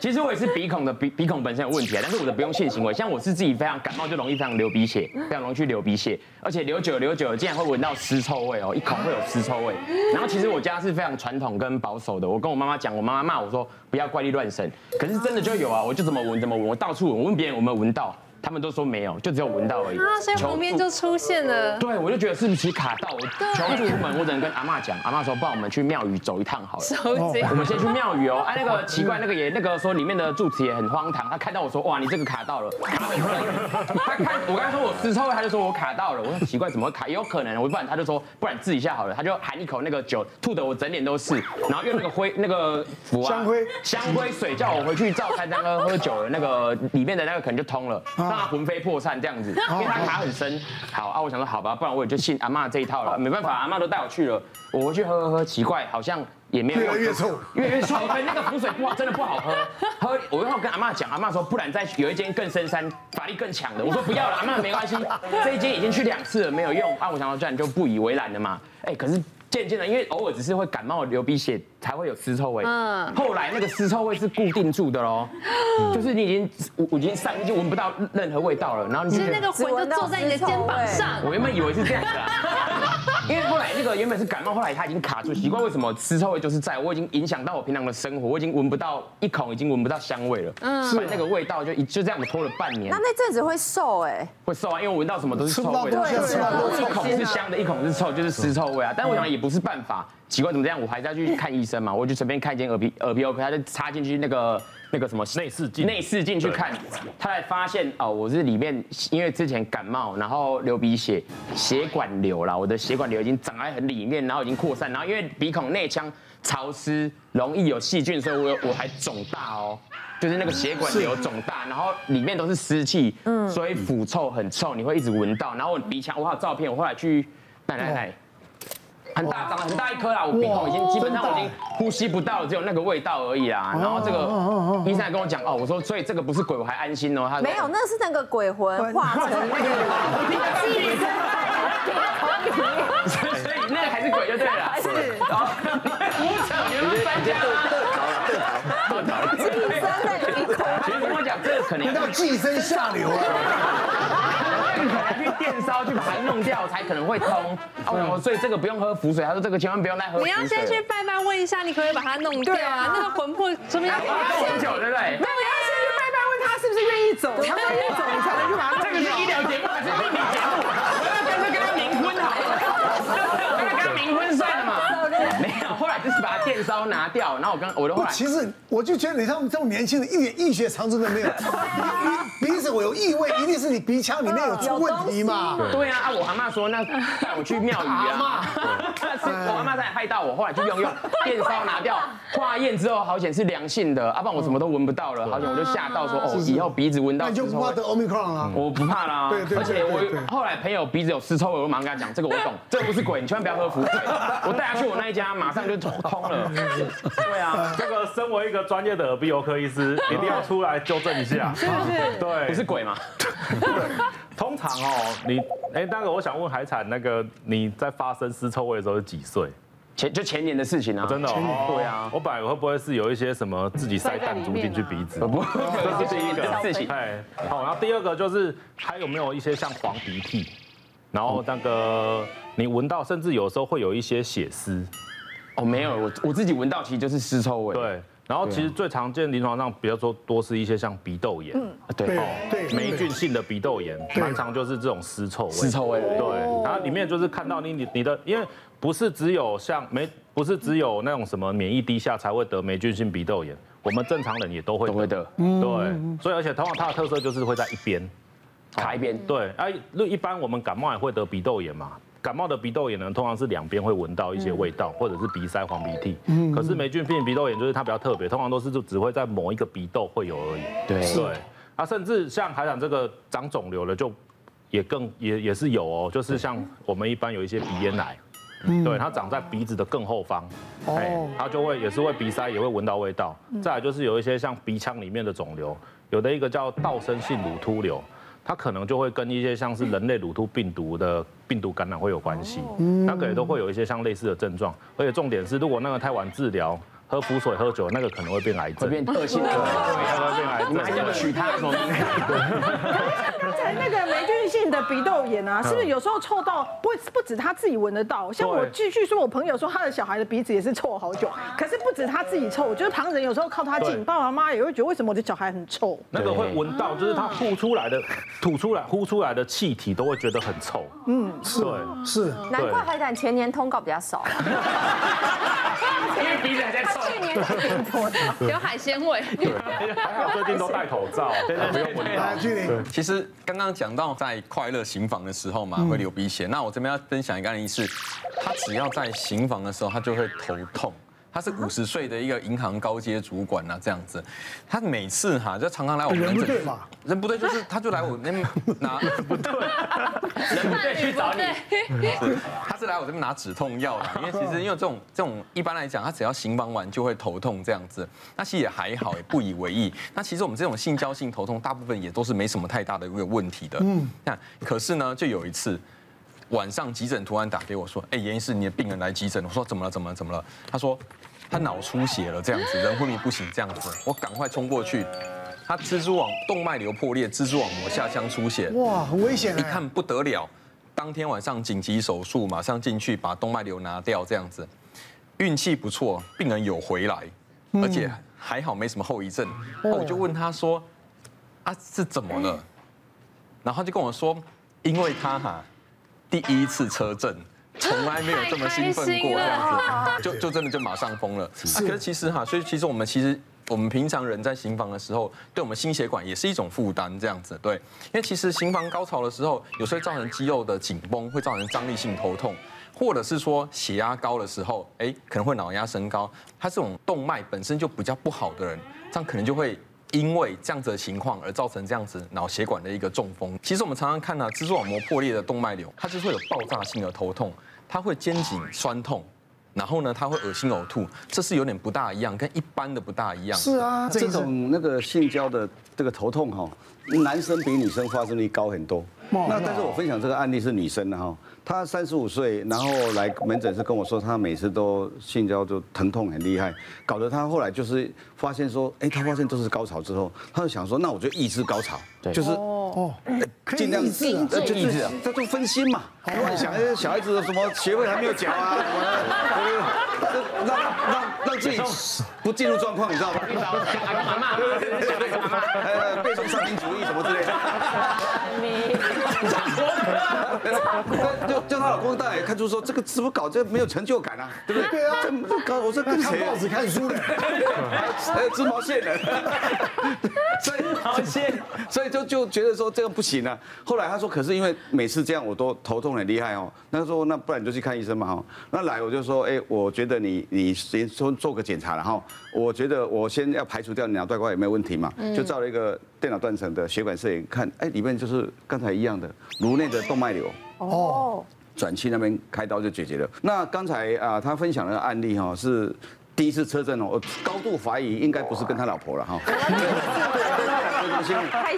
其实我也是鼻孔的鼻鼻孔本身有问题啊，但是我的不用性行为，像我是自己非常感冒就容易非常流鼻血，非常容易去流鼻血，而且流久流久竟然会闻到尸臭味哦，一口会有尸臭味。然后其实我家是非常传统跟保守的，我跟我妈妈讲，我妈妈骂我说不要怪力乱神，可是真的就有啊，我就怎么闻怎么闻，我到处闻，我问别人有没有闻到。他们都说没有，就只有闻到而已。啊，所以旁边就出现了。对，我就觉得是不是卡到？我求助无门，我只能跟阿妈讲。阿妈说，帮我们去庙宇走一趟好了。手机。我们先去庙宇哦。哎，那个奇怪，那个也那个说里面的住持也很荒唐。他看到我说，哇，你这个卡到了。他看我刚才说我尸臭味，他就说我卡到了。我说奇怪，怎么会卡？也有可能。我不然他就说，不然治一下好了。他就含一口那个酒，吐的我整脸都是。然后用那个灰那个符啊，香灰香灰水叫我回去照三餐喝喝酒了，那个里面的那个可能就通了，让他魂飞魄散。这样子，因为他卡很深。好啊，我想说好吧，不然我也就信阿妈这一套了。没办法，阿妈都带我去了，我回去喝喝喝，奇怪，好像也没有越来越臭，越来越臭。对，那个符水不好，真的不好喝。喝，我然后跟阿妈讲，阿妈说，不然再有一间更深山、法力更强的。我说不要了，阿妈没关系，这一间已经去两次了，没有用。啊，我想到这样就不以为然了嘛。哎，可是。渐渐的，因为偶尔只是会感冒流鼻血才会有尸臭味。嗯。后来那个尸臭味是固定住的喽，就是你已经我已经上已经闻不到任何味道了，然后你是那个魂就坐在你的肩膀上。我原本以为是这样的啊，因为后来那个原本是感冒，后来它已经卡住，奇怪为什么尸臭味就是在我已经影响到我平常的生活，我已经闻不到一口已经闻不到香味了。嗯。所以那个味道就就这样子拖了半年。那那阵子会瘦哎？会瘦啊，因为我闻到什么都是臭味。对，一口是香的，一口是臭，就是尸臭味啊。但我想也不是办法。奇怪怎么这样？我还是要去看医生嘛？我就随便看一间耳鼻耳鼻喉科，他就插进去那个那个什么内视镜，内视镜去看，他才发现哦，我是里面因为之前感冒，然后流鼻血，血管瘤了，我的血管瘤已经长在很里面，然后已经扩散，然后因为鼻孔内腔潮湿，容易有细菌，所以我我还肿大哦，就是那个血管瘤肿大，然后里面都是湿气，嗯，所以腐臭很臭，你会一直闻到，然后我鼻腔我还有照片，我后来去奶奶奶。很大，长了很大一颗啦，我鼻孔已经基本上我已经呼吸不到了，只有那个味道而已啦。然后这个医生还跟我讲哦，我说所以这个不是鬼，我还安心哦。他没有，那是那个鬼魂化成 那个寄生 所以那个还是鬼就对了。是。无扯，你们搬家。寄生在鼻孔。其实跟我讲，这个可能要寄生下流啊。去电烧去把它弄掉才可能会通哦，所以这个不用喝符水。他说这个千万不用再喝。你要先去拜拜问一下，你可不可以把它弄掉啊？那个魂魄说明要 很久，对不对？那你要先去拜拜问他是不是愿意走，他愿意走你才能去把它。这个是医疗节目还是命理节目？我要跟他跟他冥婚好了，跟他冥婚算了嘛？没有，后来就是把它电烧拿掉，然后我跟我的后来。其实我就觉得你像这么年轻的，一点医学常识都没有。鼻子我有异味，一定是你鼻腔里面有出问题嘛？对啊，啊我阿妈说那带 我去庙宇啊，是我阿妈才害到我，后来就用用电烧拿掉，化验之后好险是良性的，啊不然我什么都闻不到了，好险我就吓到说哦，以后鼻子闻到。那就不怕得 Omicron 了？我不怕啦，对对。而且我后来朋友鼻子有湿臭味，我马上跟他讲，这个我懂，这个不是鬼，你千万不要喝符水。我带他去我那一家，马上就通了。对啊，这个身为一个专业的耳鼻喉科医师，一定要出来纠正一下，是不是？对。不是鬼吗？通常哦，你哎，那个我想问海产，那个你在发生尸臭味的时候是几岁？前就前年的事情啊，真的哦。对啊，我本来会不会是有一些什么自己塞弹珠进去鼻子？不，这是第一个事情。哎，好，然后第二个就是还有没有一些像黄鼻涕，然后那个你闻到，甚至有时候会有一些血丝。哦，没有，我我自己闻到其实就是尸臭味。对。然后其实最常见临床上比较说多是一些像鼻窦炎，嗯，对，对，霉菌性的鼻窦炎，常常就是这种尸臭味，尸臭味，对，然后里面就是看到你你你的，因为不是只有像霉，不是只有那种什么免疫低下才会得霉菌性鼻窦炎，我们正常人也都会得，对，所以而且通常它的特色就是会在一边，卡一边，对，哎，那一般我们感冒也会得鼻窦炎嘛。感冒的鼻窦炎呢，通常是两边会闻到一些味道，或者是鼻塞、黄鼻涕。嗯。可是霉菌性鼻窦炎就是它比较特别，通常都是就只会在某一个鼻窦会有而已。对。对。啊，甚至像海胆这个长肿瘤了，就也更也也是有哦，就是像我们一般有一些鼻咽癌，对，它长在鼻子的更后方，哎，它就会也是会鼻塞，也会闻到味道。再来就是有一些像鼻腔里面的肿瘤，有的一个叫道生性乳突瘤。它可能就会跟一些像是人类乳突病毒的病毒感染会有关系，那个也都会有一些像类似的症状，而且重点是，如果那个太晚治疗，喝浮水喝酒，那个可能会变癌症，会变恶性的，会变癌症。你们还要取他什么名？刚才那个霉菌性的鼻窦炎啊，是不是有时候臭到不不止他自己闻得到？像我继续说，我朋友说他的小孩的鼻子也是臭好久，可是不止他自己臭，我觉得旁人有时候靠他近，爸爸妈妈也会觉得为什么我的小孩很臭？那个会闻到，就是他吐出来的、吐出来、呼出来的气体都会觉得很臭。嗯，是是，难怪海胆前年通告比较少，因为鼻子还在臭。去年的，有海鲜味。还好最近都戴口罩，对对对，不用闻到。其实刚刚讲到在快乐行房的时候嘛，会流鼻血。那我这边要分享一个案例是，他只要在行房的时候，他就会头痛。他是五十岁的一个银行高阶主管呐，这样子，他每次哈就常常来我们门诊，人不对嘛，人不对就是他就来我那边拿 不对，人不对去找你，他是来我这边拿止痛药的，因为其实因为这种这种一般来讲，他只要行房完就会头痛这样子，那其实也还好，也不以为意。那其实我们这种性交性头痛，大部分也都是没什么太大的一个问题的，嗯，那可是呢，就有一次晚上急诊突然打给我说，哎，严医师，你的病人来急诊，我说怎么了？怎么了？怎么了？他说。他脑出血了，这样子，人昏迷不醒，这样子，我赶快冲过去，他蜘蛛网动脉瘤破裂，蜘蛛网膜下腔出血，哇，很危险！一看不得了，当天晚上紧急手术，马上进去把动脉瘤拿掉，这样子，运气不错，病人有回来，而且还好没什么后遗症。我就问他说，啊是怎么了？然后他就跟我说，因为他哈第一次车震。从来没有这么兴奋过，这样子就就真的就马上疯了。可是其实哈，所以其实我们其实我们平常人在行房的时候，对我们心血管也是一种负担，这样子对。因为其实行房高潮的时候，有时候会造成肌肉的紧绷，会造成张力性头痛，或者是说血压高的时候，哎，可能会脑压升高。他这种动脉本身就比较不好的人，这样可能就会因为这样子的情况而造成这样子脑血管的一个中风。其实我们常常看到蜘蛛网膜破裂的动脉瘤，它就是会有爆炸性的头痛。它会肩颈酸痛，然后呢，他会恶心呕吐，这是有点不大一样，跟一般的不大一样。是啊，这种那个性交的这个头痛哈，男生比女生发生率高很多。那但是我分享这个案例是女生的哈，她三十五岁，然后来门诊是跟我说，她每次都性交就疼痛很厉害，搞得她后来就是发现说，哎，她发现都是高潮之后，她就想说，那我就抑制高潮，就是哦，尽量抑制，就抑制，她就分心嘛，乱想，哎，小孩子什么学位还没有缴啊，什么，让让让自己不进入状况，你知道吗？背诵上民主义什么之类的。就叫她老公大爷看出说，这个怎么搞，这没有成就感啊，对不对？对啊，这不搞，我说跟谁？看报纸看书的，还有织毛线的，所以毛线，所以就就觉得说这个不行啊。后来他说，可是因为每次这样我都头痛很厉害哦。那说那不然你就去看医生嘛哈。那来我就说，哎，我觉得你你先做做个检查，然后我觉得我先要排除掉你脑袋瓜有没有问题嘛，就照了一个电脑断层的血管摄影看，哎，里面就是刚才一样的。颅内的动脉瘤哦，转期那边开刀就解决了。那刚才啊，他分享的案例哈，是第一次车震哦，我高度怀疑应该不是跟他老婆了哈。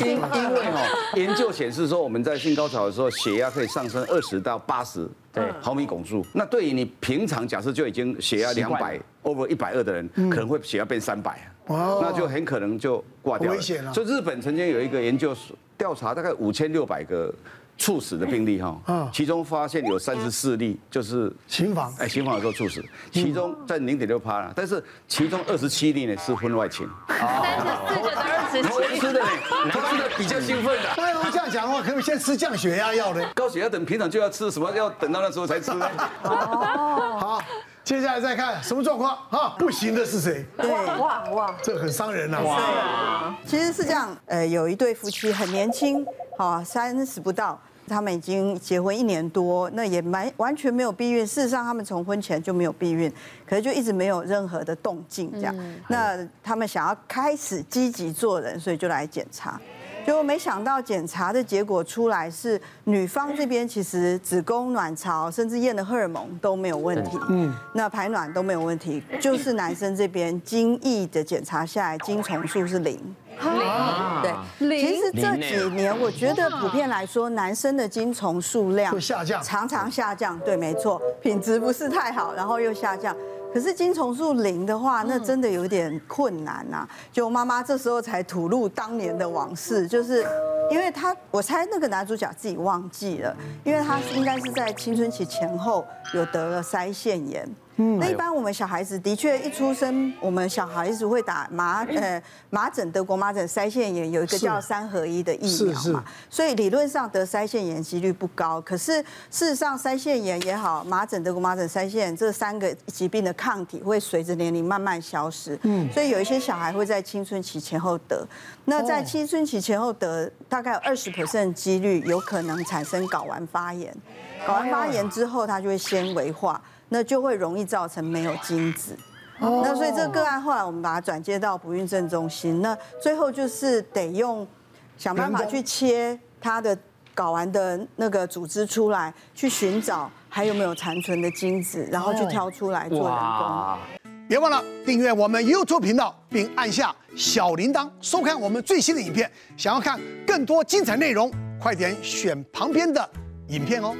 因因为哈，研究显示说我们在性高潮的时候，血压可以上升二十到八十对毫米汞柱。那对于你平常假设就已经血压两百 over 一百二的人，可能会血压变三百，那就很可能就挂掉了。危险了。所以日本曾经有一个研究调查，大概五千六百个。猝死的病例哈，其中发现有三十四例就是行房，哎，行房的时候猝死，其中在零点六趴了，但是其中二十七例呢是婚外情。三十四个二十七，偷吃的呢，偷吃的比较兴奋的。那要这样讲的话，可不可以先吃降血压药呢？高血压等平常就要吃，什么要等到那时候才吃呢？好，接下来再看什么状况哈？不行的是谁？哇哇哇，这很伤人呐。哇，其实是这样，呃，有一对夫妻很年轻，好，三十不到。他们已经结婚一年多，那也蛮完全没有避孕。事实上，他们从婚前就没有避孕，可是就一直没有任何的动静。这样，那他们想要开始积极做人，所以就来检查。结果没想到检查的结果出来是女方这边其实子宫、卵巢甚至验的荷尔蒙都没有问题，嗯，那排卵都没有问题，就是男生这边精液的检查下来，精虫数是零。零对，其实这几年我觉得普遍来说，男生的精虫数量会下降，常常下降。对，没错，品质不是太好，然后又下降。可是精虫数零的话，那真的有点困难呐。就妈妈这时候才吐露当年的往事，就是因为他，我猜那个男主角自己忘记了，因为他应该是在青春期前后有得了腮腺炎。那一般我们小孩子的确一出生，我们小孩子会打麻呃麻疹、德国麻疹、腮腺炎，有一个叫三合一的疫苗嘛，所以理论上得腮腺炎几率不高。可是事实上，腮腺炎也好，麻疹、德国麻疹、腮腺炎这三个疾病的抗体会随着年龄慢慢消失。嗯，所以有一些小孩会在青春期前后得。那在青春期前后得，大概有二十 percent 几率有可能产生睾丸发炎。睾丸发炎之后，它就会纤维化。那就会容易造成没有精子，那所以这个个案后来我们把它转接到不孕症中心，那最后就是得用想办法去切它的睾丸的那个组织出来，去寻找还有没有残存的精子，然后去挑出来做人工。别忘了订阅我们 YouTube 频道，并按下小铃铛，收看我们最新的影片。想要看更多精彩内容，快点选旁边的影片哦。